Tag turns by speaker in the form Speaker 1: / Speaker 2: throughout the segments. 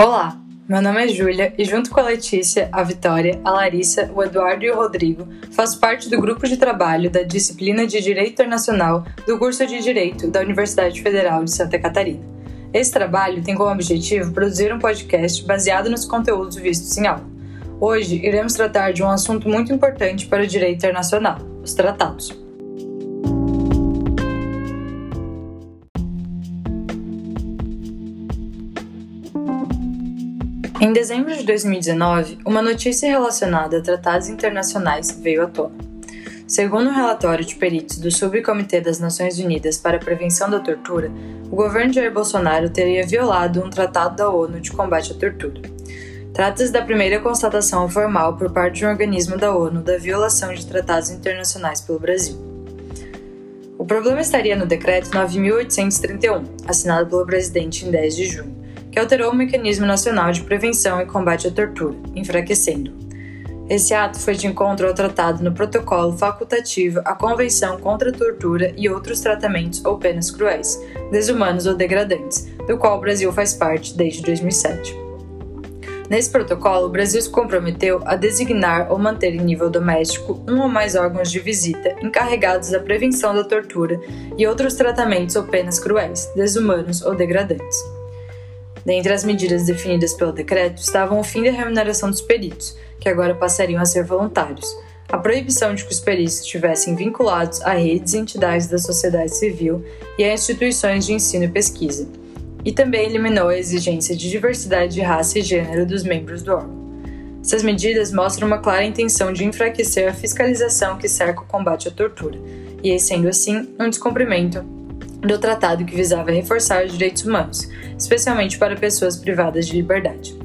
Speaker 1: Olá, meu nome é Júlia e junto com a Letícia, a Vitória, a Larissa, o Eduardo e o Rodrigo, faço parte do grupo de trabalho da disciplina de Direito Internacional do curso de Direito da Universidade Federal de Santa Catarina. Esse trabalho tem como objetivo produzir um podcast baseado nos conteúdos vistos em aula. Hoje iremos tratar de um assunto muito importante para o direito internacional: os tratados. Em dezembro de 2019, uma notícia relacionada a tratados internacionais veio à tona. Segundo um relatório de peritos do Subcomitê das Nações Unidas para a Prevenção da Tortura, o governo de Jair Bolsonaro teria violado um tratado da ONU de combate à tortura. Trata-se da primeira constatação formal por parte de um organismo da ONU da violação de tratados internacionais pelo Brasil. O problema estaria no Decreto 9.831, assinado pelo presidente em 10 de junho que alterou o Mecanismo Nacional de Prevenção e Combate à Tortura, enfraquecendo. Esse ato foi de encontro ao tratado no protocolo facultativo à Convenção contra a Tortura e outros tratamentos ou penas cruéis, desumanos ou degradantes, do qual o Brasil faz parte desde 2007. Nesse protocolo, o Brasil se comprometeu a designar ou manter em nível doméstico um ou mais órgãos de visita encarregados da prevenção da tortura e outros tratamentos ou penas cruéis, desumanos ou degradantes. Dentre as medidas definidas pelo decreto estavam o fim da remuneração dos peritos, que agora passariam a ser voluntários, a proibição de que os peritos estivessem vinculados a redes e entidades da sociedade civil e a instituições de ensino e pesquisa, e também eliminou a exigência de diversidade de raça e gênero dos membros do órgão. Essas medidas mostram uma clara intenção de enfraquecer a fiscalização que cerca o combate à tortura, e, sendo assim, um descumprimento do tratado que visava reforçar os direitos humanos, especialmente para pessoas privadas de liberdade.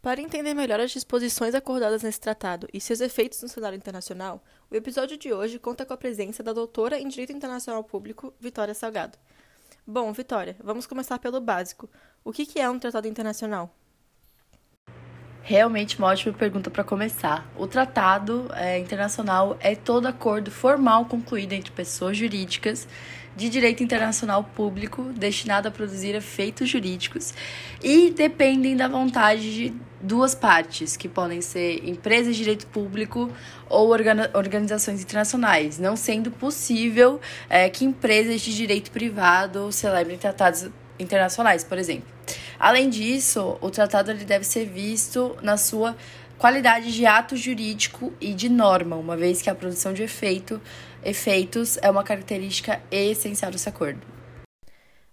Speaker 2: Para entender melhor as disposições acordadas nesse tratado e seus efeitos no cenário internacional, o episódio de hoje conta com a presença da doutora em Direito Internacional Público, Vitória Salgado. Bom, Vitória, vamos começar pelo básico. O que é um tratado internacional?
Speaker 3: Realmente uma ótima pergunta para começar. O tratado é, internacional é todo acordo formal concluído entre pessoas jurídicas de direito internacional público destinado a produzir efeitos jurídicos e dependem da vontade de duas partes, que podem ser empresas de direito público ou organizações internacionais, não sendo possível é, que empresas de direito privado celebrem tratados internacionais, por exemplo. Além disso, o tratado ele deve ser visto na sua qualidade de ato jurídico e de norma, uma vez que a produção de efeito efeitos é uma característica essencial desse acordo.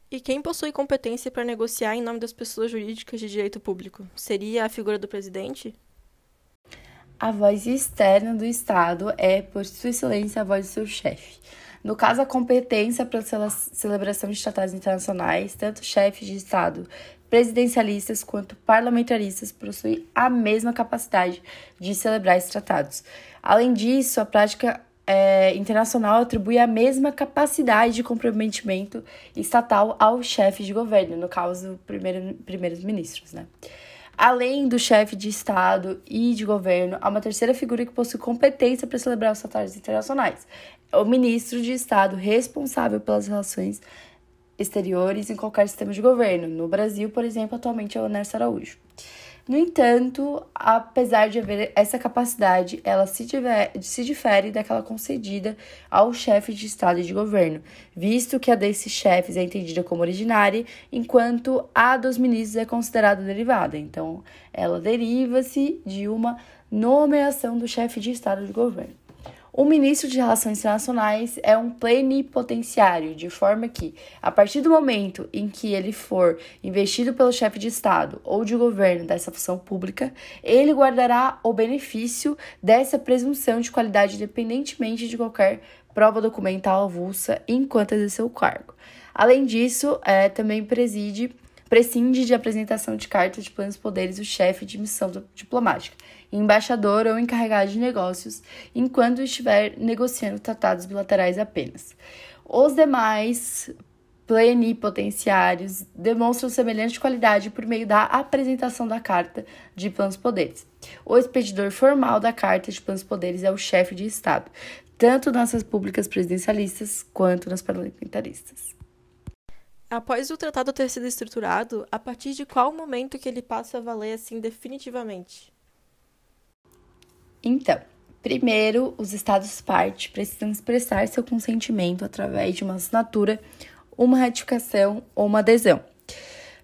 Speaker 2: E quem possui competência para negociar em nome das pessoas jurídicas de direito público? Seria a figura do presidente?
Speaker 3: A voz externa do Estado é, por sua excelência, a voz do seu chefe. No caso, a competência para a celebração de tratados internacionais, tanto chefes de Estado presidencialistas quanto parlamentaristas possuem a mesma capacidade de celebrar esses tratados. Além disso, a prática é, internacional atribui a mesma capacidade de comprometimento estatal ao chefe de governo, no caso, primeiro, primeiros ministros, né? Além do chefe de Estado e de governo, há uma terceira figura que possui competência para celebrar os tratados internacionais. É o ministro de Estado responsável pelas relações exteriores em qualquer sistema de governo. No Brasil, por exemplo, atualmente é o Ernesto Araújo. No entanto, apesar de haver essa capacidade, ela se, tiver, se difere daquela concedida ao chefe de Estado e de governo, visto que a desses chefes é entendida como originária, enquanto a dos ministros é considerada derivada. Então, ela deriva-se de uma nomeação do chefe de Estado e de governo. O ministro de Relações Internacionais é um plenipotenciário, de forma que, a partir do momento em que ele for investido pelo chefe de Estado ou de governo dessa função pública, ele guardará o benefício dessa presunção de qualidade independentemente de qualquer prova documental avulsa enquanto exerceu o cargo. Além disso, é, também preside prescinde de apresentação de carta de planos poderes o chefe de missão diplomática, embaixador ou encarregado de negócios, enquanto estiver negociando tratados bilaterais apenas. Os demais plenipotenciários demonstram semelhante qualidade por meio da apresentação da carta de planos poderes. O expedidor formal da carta de planos poderes é o chefe de Estado, tanto nas repúblicas presidencialistas quanto nas parlamentaristas.
Speaker 2: Após o tratado ter sido estruturado, a partir de qual momento que ele passa a valer assim definitivamente?
Speaker 3: Então, primeiro, os estados parte precisam expressar seu consentimento através de uma assinatura, uma ratificação ou uma adesão.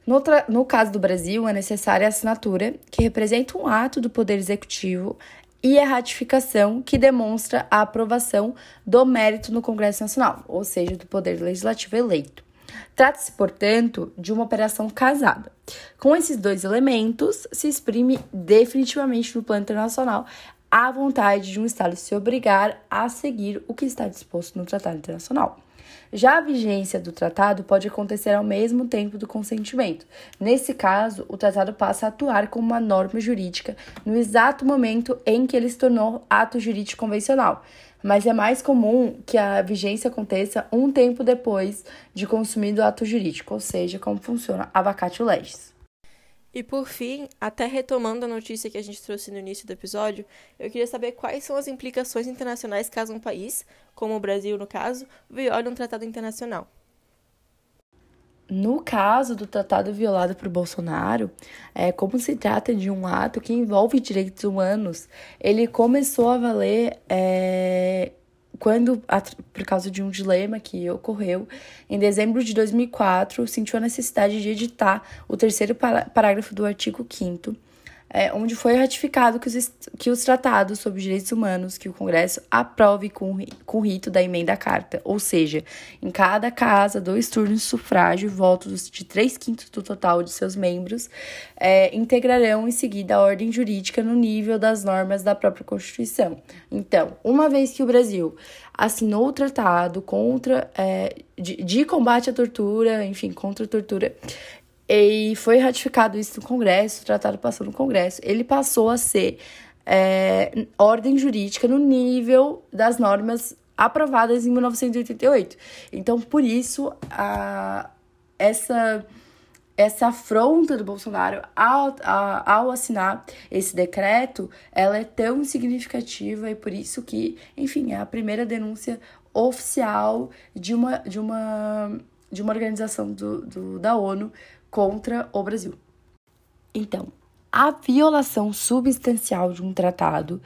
Speaker 3: No, no caso do Brasil, é necessária a assinatura, que representa um ato do Poder Executivo, e a ratificação, que demonstra a aprovação do mérito no Congresso Nacional, ou seja, do Poder Legislativo eleito. Trata-se, portanto, de uma operação casada. Com esses dois elementos, se exprime definitivamente no plano internacional a vontade de um Estado se obrigar a seguir o que está disposto no Tratado Internacional. Já a vigência do tratado pode acontecer ao mesmo tempo do consentimento. Nesse caso, o tratado passa a atuar como uma norma jurídica no exato momento em que ele se tornou ato jurídico convencional. Mas é mais comum que a vigência aconteça um tempo depois de consumido o ato jurídico, ou seja, como funciona a vacatio legis.
Speaker 2: E por fim, até retomando a notícia que a gente trouxe no início do episódio, eu queria saber quais são as implicações internacionais caso um país, como o Brasil no caso, viole um tratado internacional.
Speaker 3: No caso do tratado violado por Bolsonaro, é, como se trata de um ato que envolve direitos humanos, ele começou a valer é, quando, por causa de um dilema que ocorreu, em dezembro de 2004, sentiu a necessidade de editar o terceiro parágrafo do artigo 5 é, onde foi ratificado que os, que os tratados sobre direitos humanos que o Congresso aprove com, com rito da emenda à carta, ou seja, em cada casa, dois turnos de sufrágio e votos de três quintos do total de seus membros é, integrarão em seguida a ordem jurídica no nível das normas da própria Constituição. Então, uma vez que o Brasil assinou o tratado contra é, de, de combate à tortura, enfim, contra a tortura, e foi ratificado isso no Congresso, o tratado passou no Congresso. Ele passou a ser é, ordem jurídica no nível das normas aprovadas em 1988. Então, por isso, a, essa, essa afronta do Bolsonaro ao, a, ao assinar esse decreto, ela é tão significativa e por isso que, enfim, é a primeira denúncia oficial de uma, de uma, de uma organização do, do da ONU contra o Brasil. Então, a violação substancial de um tratado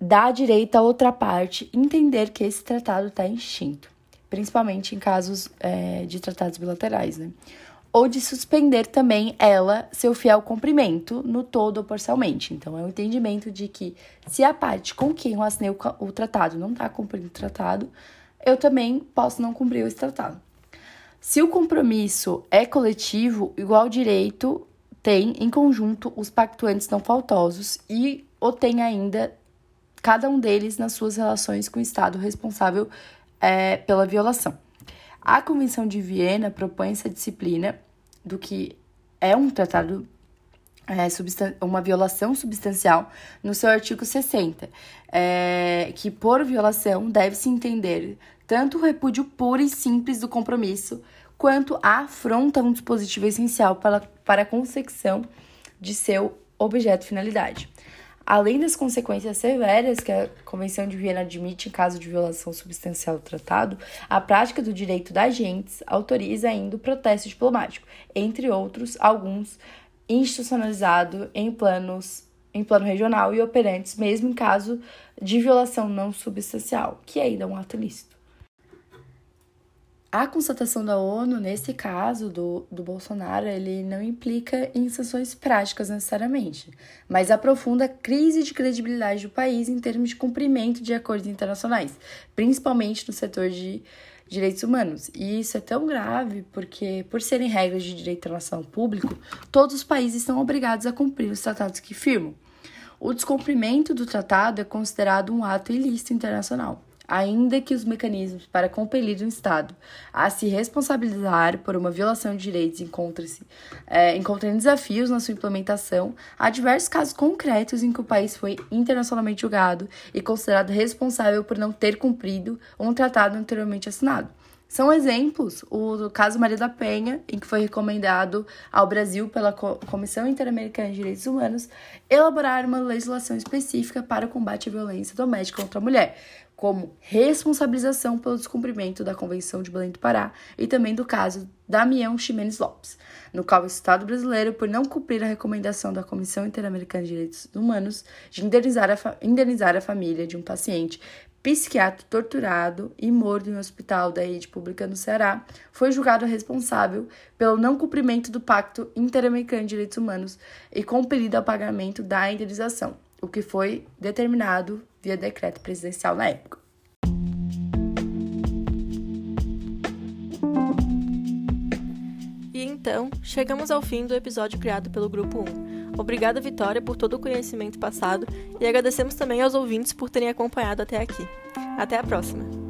Speaker 3: dá direito a outra parte entender que esse tratado está extinto, principalmente em casos é, de tratados bilaterais, né? Ou de suspender também ela seu fiel cumprimento no todo ou parcialmente. Então, é o um entendimento de que se a parte com quem eu assinei o, o tratado não está cumprindo o tratado, eu também posso não cumprir esse tratado. Se o compromisso é coletivo, igual direito tem em conjunto os pactuantes não faltosos e o tem ainda cada um deles nas suas relações com o Estado responsável é, pela violação. A Convenção de Viena propõe essa disciplina do que é um tratado, é, uma violação substancial, no seu artigo 60, é, que por violação deve-se entender tanto o repúdio puro e simples do compromisso, quanto a afronta a um dispositivo essencial para, para a consecução de seu objeto finalidade. Além das consequências severas que a Convenção de Viena admite em caso de violação substancial do tratado, a prática do direito da agentes autoriza ainda o protesto diplomático, entre outros, alguns institucionalizado em planos em plano regional e operantes mesmo em caso de violação não substancial, que ainda é um ato ilícito. A constatação da ONU, nesse caso do, do Bolsonaro, ele não implica em sanções práticas necessariamente, mas aprofunda a crise de credibilidade do país em termos de cumprimento de acordos internacionais, principalmente no setor de direitos humanos. E isso é tão grave porque, por serem regras de direito internacional público, todos os países são obrigados a cumprir os tratados que firmam. O descumprimento do tratado é considerado um ato ilícito internacional ainda que os mecanismos para compelir um Estado a se responsabilizar por uma violação de direitos encontrem-se é, encontrem desafios na sua implementação, há diversos casos concretos em que o país foi internacionalmente julgado e considerado responsável por não ter cumprido um tratado anteriormente assinado. São exemplos o caso Maria da Penha, em que foi recomendado ao Brasil pela Comissão Interamericana de Direitos Humanos elaborar uma legislação específica para o combate à violência doméstica contra a mulher, como responsabilização pelo descumprimento da Convenção de Belém do Pará e também do caso Damião Ximenes Lopes, no qual o Estado brasileiro, por não cumprir a recomendação da Comissão Interamericana de Direitos Humanos de indenizar a, indenizar a família de um paciente psiquiatra torturado e morto em um hospital da rede pública no Ceará, foi julgado responsável pelo não cumprimento do Pacto Interamericano de Direitos Humanos e compelido ao pagamento da indenização, o que foi determinado via decreto presidencial na época.
Speaker 2: E então, chegamos ao fim do episódio criado pelo Grupo 1. Obrigada, Vitória, por todo o conhecimento passado e agradecemos também aos ouvintes por terem acompanhado até aqui. Até a próxima!